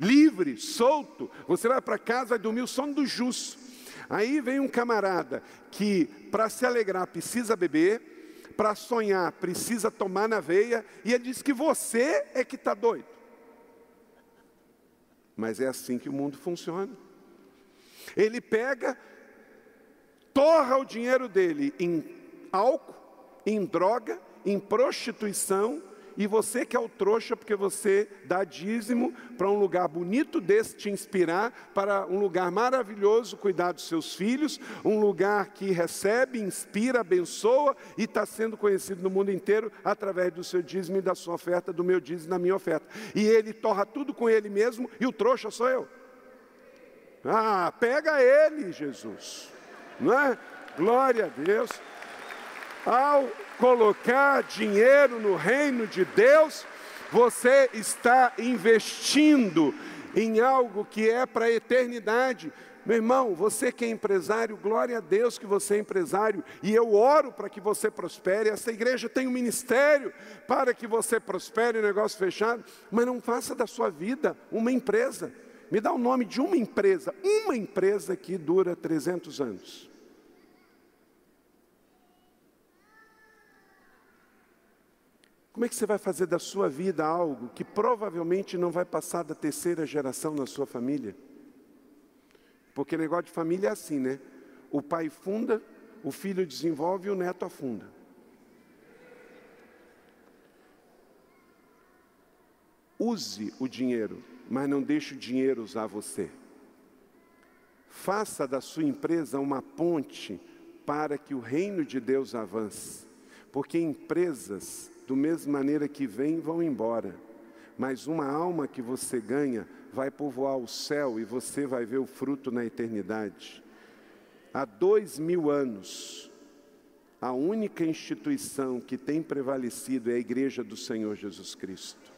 livre, solto, você vai para casa, vai dormir o sono do justo. Aí vem um camarada que, para se alegrar, precisa beber, para sonhar precisa tomar na veia, e ele diz que você é que está doido. Mas é assim que o mundo funciona. Ele pega, torra o dinheiro dele em álcool, em droga, em prostituição, e você que é o trouxa, porque você dá dízimo para um lugar bonito desse te inspirar, para um lugar maravilhoso cuidar dos seus filhos, um lugar que recebe, inspira, abençoa e está sendo conhecido no mundo inteiro através do seu dízimo e da sua oferta, do meu dízimo e da minha oferta. E ele torra tudo com ele mesmo e o trouxa sou eu. Ah, pega ele, Jesus. Não é? Glória a Deus. Ao colocar dinheiro no reino de Deus, você está investindo em algo que é para a eternidade. Meu irmão, você que é empresário, glória a Deus que você é empresário, e eu oro para que você prospere. Essa igreja tem um ministério para que você prospere, negócio fechado, mas não faça da sua vida uma empresa. Me dá o nome de uma empresa, uma empresa que dura 300 anos. Como é que você vai fazer da sua vida algo que provavelmente não vai passar da terceira geração na sua família? Porque negócio de família é assim, né? O pai funda, o filho desenvolve e o neto afunda. Use o dinheiro, mas não deixe o dinheiro usar você. Faça da sua empresa uma ponte para que o reino de Deus avance. Porque empresas do mesma maneira que vêm, vão embora. Mas uma alma que você ganha vai povoar o céu e você vai ver o fruto na eternidade. Há dois mil anos, a única instituição que tem prevalecido é a Igreja do Senhor Jesus Cristo.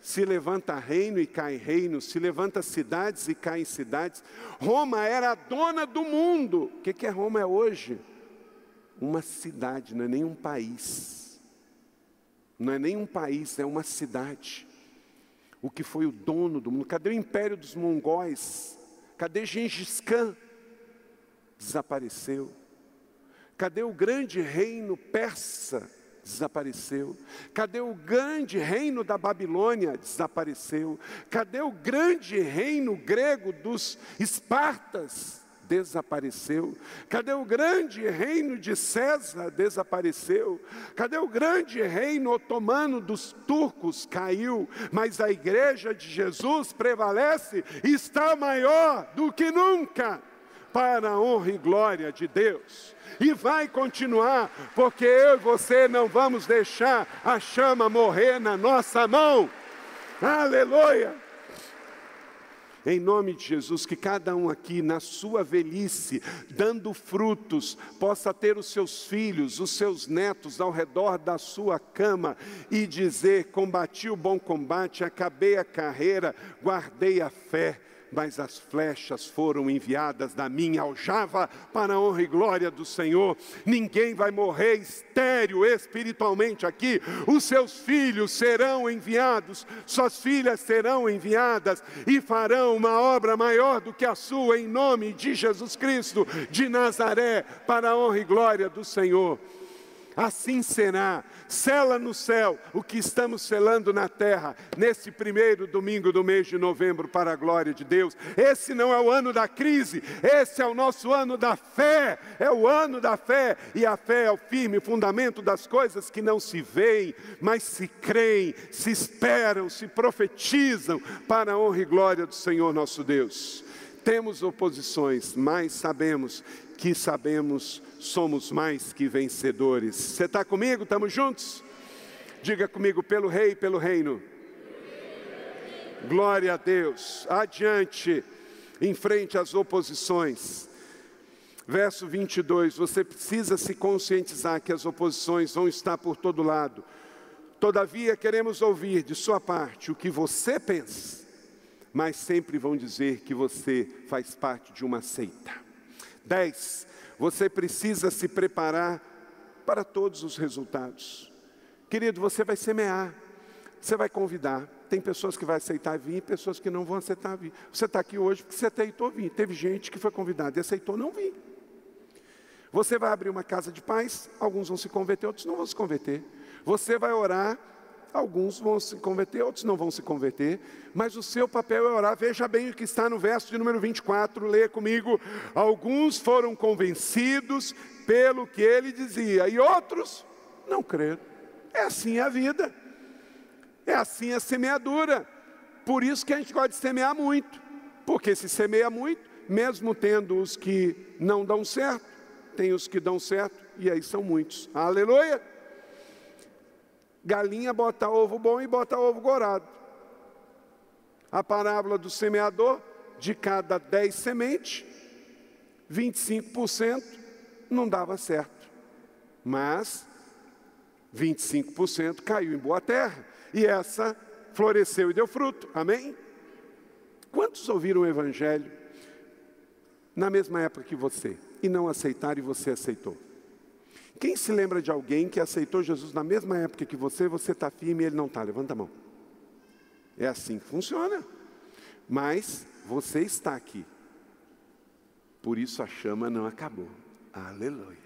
Se levanta reino e cai reino, se levanta cidades e cai cidades. Roma era a dona do mundo. O que, que é Roma é hoje? Uma cidade, não é nem um país não é nem um país, é uma cidade. O que foi o dono do mundo? Cadê o império dos mongóis? Cadê Gengis Khan? Desapareceu. Cadê o grande reino persa? Desapareceu. Cadê o grande reino da Babilônia? Desapareceu. Cadê o grande reino grego dos Espartas? Desapareceu. Cadê o grande reino de César? Desapareceu. Cadê o grande reino otomano dos turcos? Caiu. Mas a igreja de Jesus prevalece e está maior do que nunca para a honra e glória de Deus. E vai continuar, porque eu e você não vamos deixar a chama morrer na nossa mão. Aleluia! Em nome de Jesus, que cada um aqui, na sua velhice, dando frutos, possa ter os seus filhos, os seus netos ao redor da sua cama e dizer: Combati o bom combate, acabei a carreira, guardei a fé. Mas as flechas foram enviadas da minha aljava para a honra e glória do Senhor. Ninguém vai morrer estéreo espiritualmente aqui. Os seus filhos serão enviados, suas filhas serão enviadas e farão uma obra maior do que a sua em nome de Jesus Cristo de Nazaré para a honra e glória do Senhor assim será. Sela no céu o que estamos selando na terra, nesse primeiro domingo do mês de novembro, para a glória de Deus. Esse não é o ano da crise, esse é o nosso ano da fé, é o ano da fé, e a fé é o firme fundamento das coisas que não se veem, mas se creem, se esperam, se profetizam, para a honra e glória do Senhor nosso Deus. Temos oposições, mas sabemos que sabemos somos mais que vencedores. Você está comigo? Estamos juntos? Diga comigo, pelo rei pelo reino. Glória a Deus. Adiante, em frente às oposições. Verso 22, você precisa se conscientizar que as oposições vão estar por todo lado. Todavia, queremos ouvir de sua parte o que você pensa, mas sempre vão dizer que você faz parte de uma seita. 10. Você precisa se preparar para todos os resultados. Querido, você vai semear, você vai convidar. Tem pessoas que vão aceitar vir pessoas que não vão aceitar vir. Você está aqui hoje porque você aceitou vir. Teve gente que foi convidada e aceitou não vir. Você vai abrir uma casa de paz, alguns vão se converter, outros não vão se converter. Você vai orar Alguns vão se converter, outros não vão se converter, mas o seu papel é orar. Veja bem o que está no verso de número 24, leia comigo. Alguns foram convencidos pelo que ele dizia, e outros não creram. É assim a vida, é assim a semeadura. Por isso que a gente gosta de semear muito, porque se semeia muito, mesmo tendo os que não dão certo, tem os que dão certo, e aí são muitos. Aleluia! Galinha bota ovo bom e bota ovo gorado. A parábola do semeador, de cada 10 sementes, 25% não dava certo. Mas 25% caiu em boa terra. E essa floresceu e deu fruto. Amém? Quantos ouviram o Evangelho na mesma época que você e não aceitaram e você aceitou? Quem se lembra de alguém que aceitou Jesus na mesma época que você, você está firme e ele não está? Levanta a mão. É assim que funciona. Mas você está aqui. Por isso a chama não acabou. Aleluia.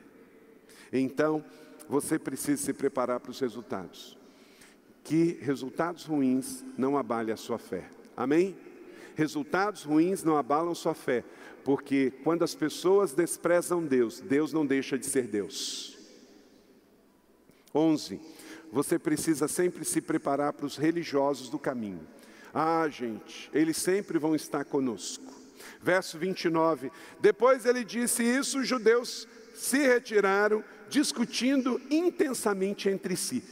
Então, você precisa se preparar para os resultados. Que resultados ruins não abalem a sua fé. Amém? Resultados ruins não abalam sua fé, porque quando as pessoas desprezam Deus, Deus não deixa de ser Deus. 11. Você precisa sempre se preparar para os religiosos do caminho. Ah, gente, eles sempre vão estar conosco. Verso 29. Depois ele disse isso, os judeus se retiraram, discutindo intensamente entre si.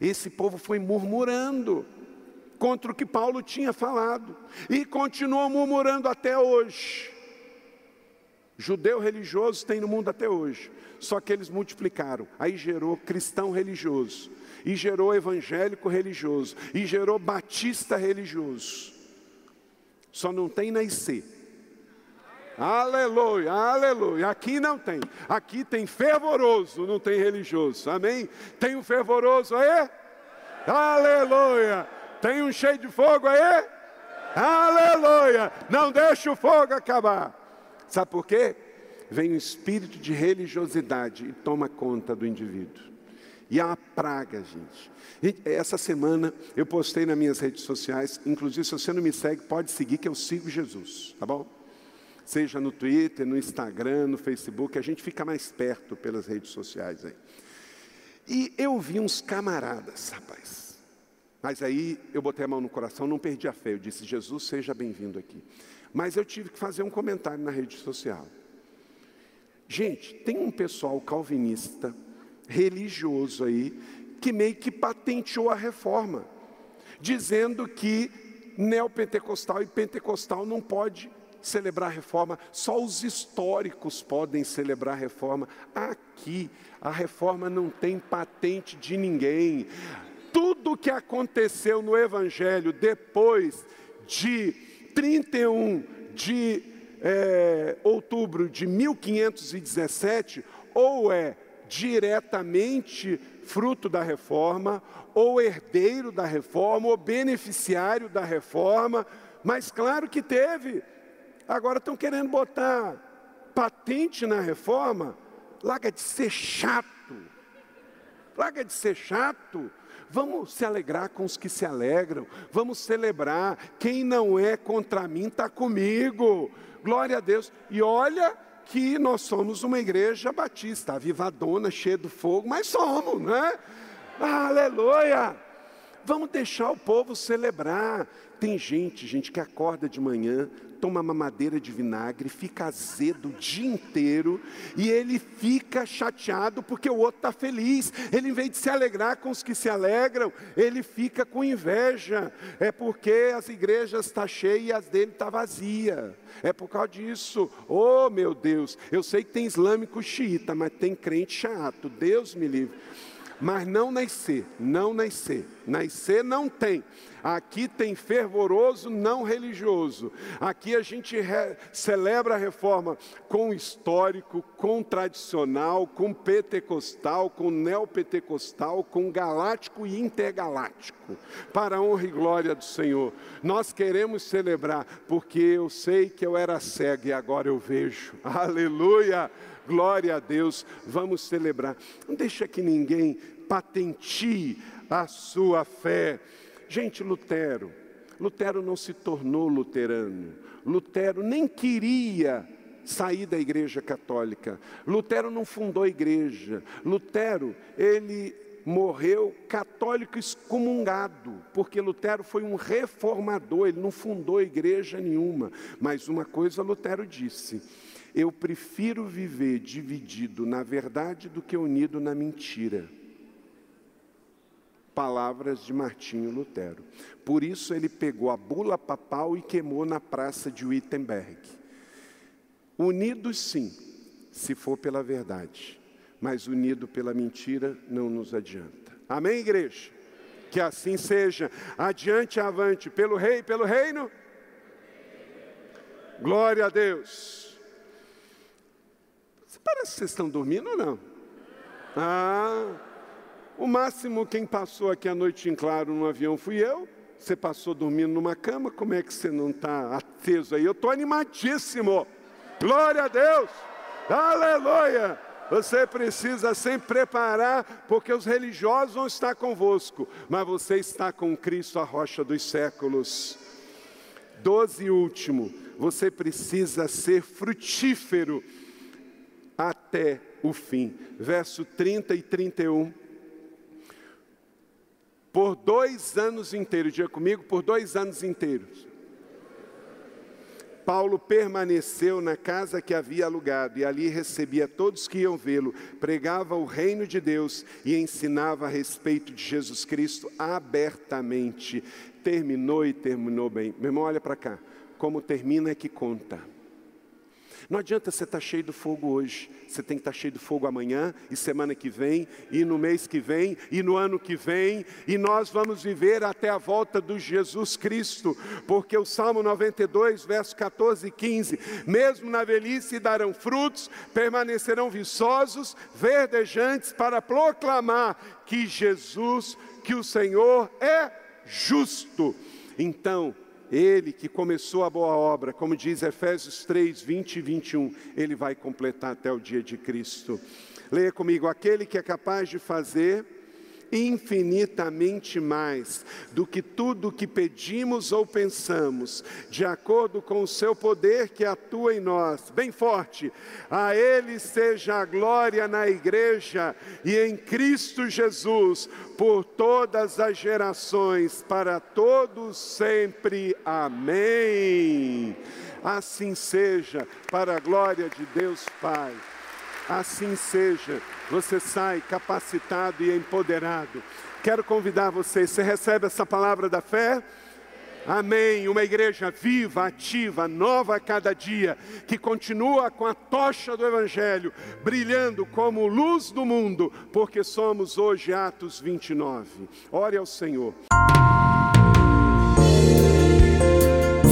Esse povo foi murmurando contra o que Paulo tinha falado e continuou murmurando até hoje. Judeu religioso tem no mundo até hoje, só que eles multiplicaram. Aí gerou cristão religioso, e gerou evangélico religioso, e gerou batista religioso. Só não tem na IC. Aleluia, aleluia. Aqui não tem. Aqui tem fervoroso, não tem religioso. Amém? Tem um fervoroso aí? Aleluia. Tem um cheio de fogo aí? Aleluia. Não deixa o fogo acabar. Sabe por quê? Vem o espírito de religiosidade e toma conta do indivíduo. E é uma praga, gente. Essa semana eu postei nas minhas redes sociais, inclusive se você não me segue, pode seguir que eu sigo Jesus, tá bom? Seja no Twitter, no Instagram, no Facebook, a gente fica mais perto pelas redes sociais aí. E eu vi uns camaradas, rapaz. Mas aí eu botei a mão no coração, não perdi a fé. Eu disse: Jesus, seja bem-vindo aqui. Mas eu tive que fazer um comentário na rede social. Gente, tem um pessoal calvinista, religioso aí, que meio que patenteou a reforma, dizendo que neopentecostal e pentecostal não pode celebrar reforma, só os históricos podem celebrar reforma. Aqui, a reforma não tem patente de ninguém tudo que aconteceu no Evangelho depois de 31 de é, outubro de 1517, ou é diretamente fruto da reforma, ou herdeiro da reforma, ou beneficiário da reforma, mas claro que teve. Agora estão querendo botar patente na reforma, larga de ser chato. Larga de ser chato. Vamos se alegrar com os que se alegram. Vamos celebrar. Quem não é contra mim está comigo. Glória a Deus. E olha que nós somos uma igreja batista, avivadona, cheia do fogo, mas somos, né? Aleluia! Vamos deixar o povo celebrar. Tem gente, gente, que acorda de manhã, toma mamadeira de vinagre, fica azedo o dia inteiro e ele fica chateado porque o outro está feliz. Ele, em vez de se alegrar com os que se alegram, ele fica com inveja. É porque as igrejas estão tá cheias e as dele estão tá vazias. É por causa disso. Oh, meu Deus, eu sei que tem islâmico xiita, mas tem crente chato. Deus me livre mas não nascer, não nascer. Nascer não tem. Aqui tem fervoroso não religioso. Aqui a gente celebra a reforma com histórico, com tradicional, com pentecostal, com neopentecostal, com galáctico e intergaláctico. Para a honra e glória do Senhor. Nós queremos celebrar, porque eu sei que eu era cego e agora eu vejo. (laughs) Aleluia! Glória a Deus, vamos celebrar. Não deixa que ninguém patentie a sua fé. Gente, Lutero, Lutero não se tornou luterano. Lutero nem queria sair da igreja católica. Lutero não fundou a igreja. Lutero, ele morreu católico excomungado, porque Lutero foi um reformador, ele não fundou igreja nenhuma. Mas uma coisa Lutero disse: eu prefiro viver dividido na verdade do que unido na mentira. Palavras de Martinho Lutero. Por isso ele pegou a bula papal e queimou na praça de Wittenberg. Unidos sim, se for pela verdade, mas unido pela mentira não nos adianta. Amém, igreja? Que assim seja. Adiante, avante, pelo rei, pelo reino. Glória a Deus. Parece que vocês estão dormindo ou não? Ah, o máximo quem passou aqui a noite em claro no avião fui eu. Você passou dormindo numa cama, como é que você não está aceso aí? Eu estou animadíssimo. Glória a Deus. Aleluia. Você precisa sempre preparar, porque os religiosos vão estar convosco, mas você está com Cristo, a rocha dos séculos. Doze e último, você precisa ser frutífero até o fim. Verso 30 e 31. Por dois anos inteiros, diga comigo, por dois anos inteiros. Paulo permaneceu na casa que havia alugado e ali recebia todos que iam vê-lo, pregava o reino de Deus e ensinava a respeito de Jesus Cristo abertamente. Terminou e terminou bem. Meu irmão, olha para cá. Como termina é que conta. Não adianta você estar tá cheio do fogo hoje, você tem que estar tá cheio do fogo amanhã, e semana que vem, e no mês que vem, e no ano que vem, e nós vamos viver até a volta do Jesus Cristo, porque o Salmo 92, verso 14 e 15: mesmo na velhice darão frutos, permanecerão viçosos, verdejantes, para proclamar que Jesus, que o Senhor é justo. Então, ele que começou a boa obra, como diz Efésios 3, 20 e 21, ele vai completar até o dia de Cristo. Leia comigo: aquele que é capaz de fazer infinitamente mais do que tudo que pedimos ou pensamos, de acordo com o seu poder que atua em nós. Bem forte. A ele seja a glória na igreja e em Cristo Jesus por todas as gerações, para todos sempre. Amém. Assim seja, para a glória de Deus Pai. Assim seja você sai capacitado e empoderado. Quero convidar você, você recebe essa palavra da fé? Amém. Uma igreja viva, ativa, nova a cada dia, que continua com a tocha do Evangelho brilhando como luz do mundo, porque somos hoje Atos 29. Ore ao Senhor.